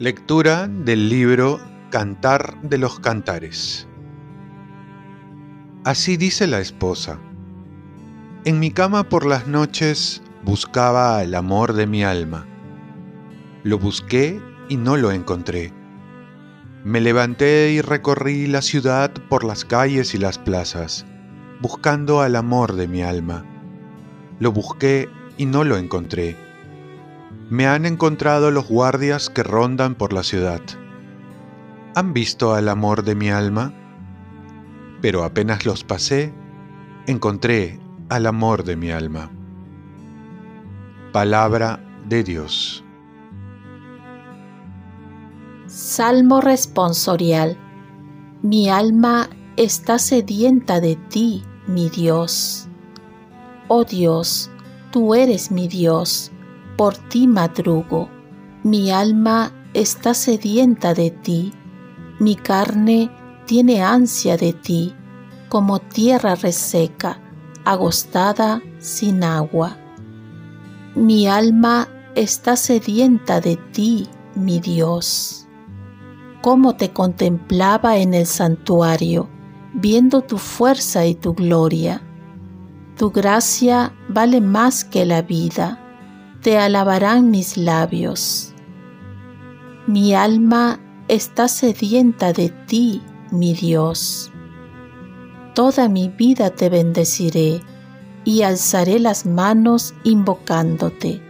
Lectura del libro Cantar de los Cantares. Así dice la esposa. En mi cama por las noches buscaba el amor de mi alma. Lo busqué y no lo encontré. Me levanté y recorrí la ciudad por las calles y las plazas, buscando al amor de mi alma. Lo busqué y no lo encontré me han encontrado los guardias que rondan por la ciudad. ¿Han visto al amor de mi alma? Pero apenas los pasé, encontré al amor de mi alma. Palabra de Dios. Salmo responsorial. Mi alma está sedienta de ti, mi Dios. Oh Dios, tú eres mi Dios por ti madrugo, mi alma está sedienta de ti, mi carne tiene ansia de ti, como tierra reseca, agostada sin agua. Mi alma está sedienta de ti, mi Dios. Cómo te contemplaba en el santuario, viendo tu fuerza y tu gloria. Tu gracia vale más que la vida te alabarán mis labios. Mi alma está sedienta de ti, mi Dios. Toda mi vida te bendeciré y alzaré las manos invocándote.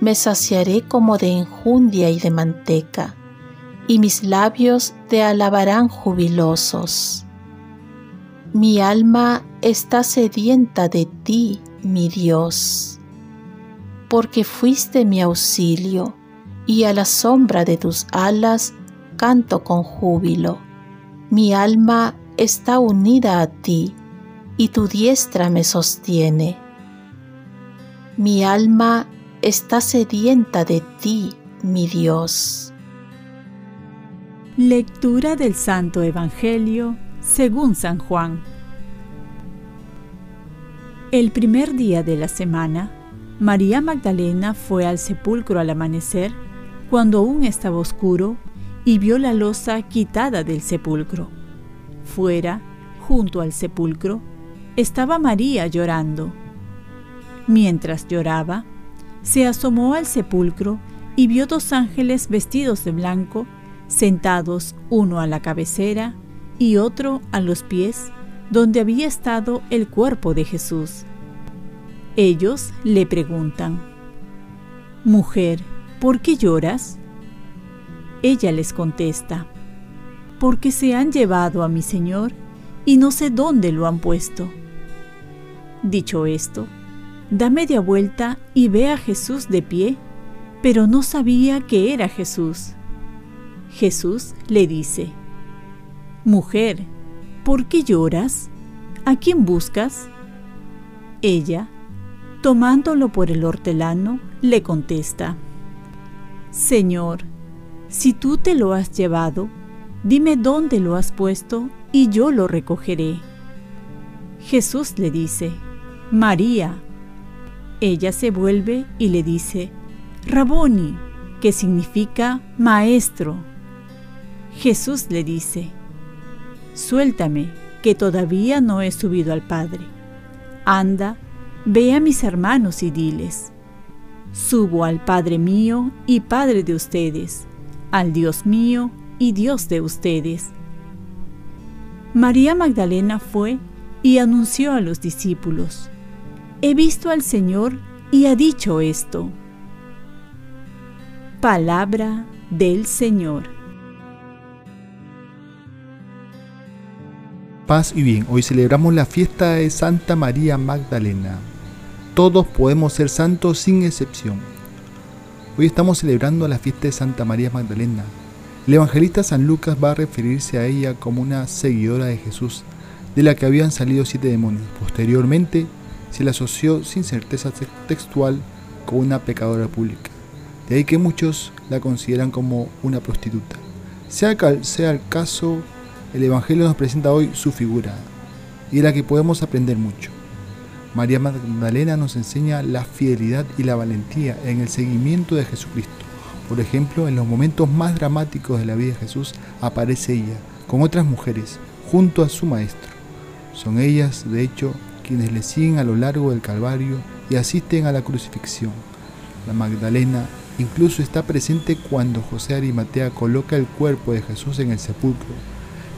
Me saciaré como de enjundia y de manteca, y mis labios te alabarán jubilosos. Mi alma está sedienta de ti, mi Dios porque fuiste mi auxilio, y a la sombra de tus alas canto con júbilo. Mi alma está unida a ti, y tu diestra me sostiene. Mi alma está sedienta de ti, mi Dios. Lectura del Santo Evangelio según San Juan. El primer día de la semana, María Magdalena fue al sepulcro al amanecer, cuando aún estaba oscuro, y vio la losa quitada del sepulcro. Fuera, junto al sepulcro, estaba María llorando. Mientras lloraba, se asomó al sepulcro y vio dos ángeles vestidos de blanco, sentados uno a la cabecera y otro a los pies, donde había estado el cuerpo de Jesús. Ellos le preguntan, Mujer, ¿por qué lloras? Ella les contesta, Porque se han llevado a mi Señor y no sé dónde lo han puesto. Dicho esto, da media vuelta y ve a Jesús de pie, pero no sabía que era Jesús. Jesús le dice, Mujer, ¿por qué lloras? ¿A quién buscas? Ella, Tomándolo por el hortelano, le contesta, Señor, si tú te lo has llevado, dime dónde lo has puesto y yo lo recogeré. Jesús le dice, María. Ella se vuelve y le dice, Raboni, que significa maestro. Jesús le dice, Suéltame, que todavía no he subido al Padre. Anda Ve a mis hermanos y diles, subo al Padre mío y Padre de ustedes, al Dios mío y Dios de ustedes. María Magdalena fue y anunció a los discípulos, he visto al Señor y ha dicho esto. Palabra del Señor. Paz y bien, hoy celebramos la fiesta de Santa María Magdalena. Todos podemos ser santos sin excepción. Hoy estamos celebrando la fiesta de Santa María Magdalena. El evangelista San Lucas va a referirse a ella como una seguidora de Jesús, de la que habían salido siete demonios. Posteriormente, se la asoció sin certeza textual con una pecadora pública. De ahí que muchos la consideran como una prostituta. Sea, sea el caso, el Evangelio nos presenta hoy su figura y de la que podemos aprender mucho. María Magdalena nos enseña la fidelidad y la valentía en el seguimiento de Jesucristo. Por ejemplo, en los momentos más dramáticos de la vida de Jesús aparece ella, con otras mujeres, junto a su Maestro. Son ellas, de hecho, quienes le siguen a lo largo del Calvario y asisten a la crucifixión. La Magdalena incluso está presente cuando José Arimatea coloca el cuerpo de Jesús en el sepulcro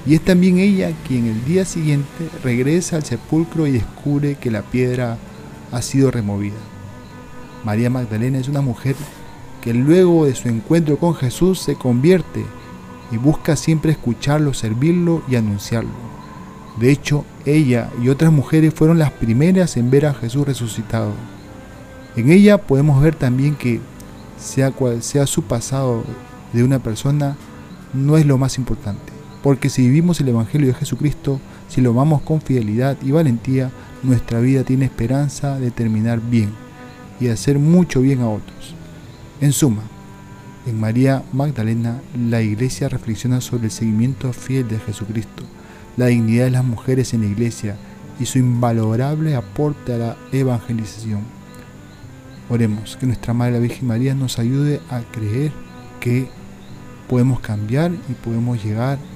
y es también ella quien el día siguiente regresa al sepulcro y descubre que la piedra ha sido removida. María Magdalena es una mujer que luego de su encuentro con Jesús se convierte y busca siempre escucharlo, servirlo y anunciarlo. De hecho, ella y otras mujeres fueron las primeras en ver a Jesús resucitado. En ella podemos ver también que sea cual sea su pasado de una persona, no es lo más importante. Porque si vivimos el Evangelio de Jesucristo, si lo amamos con fidelidad y valentía, nuestra vida tiene esperanza de terminar bien y hacer mucho bien a otros. En suma, en María Magdalena la iglesia reflexiona sobre el seguimiento fiel de Jesucristo, la dignidad de las mujeres en la iglesia y su invalorable aporte a la evangelización. Oremos que nuestra Madre la Virgen María nos ayude a creer que podemos cambiar y podemos llegar a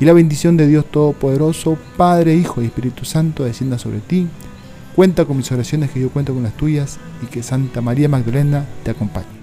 y la bendición de Dios Todopoderoso, Padre, Hijo y Espíritu Santo, descienda sobre ti. Cuenta con mis oraciones que yo cuento con las tuyas y que Santa María Magdalena te acompañe.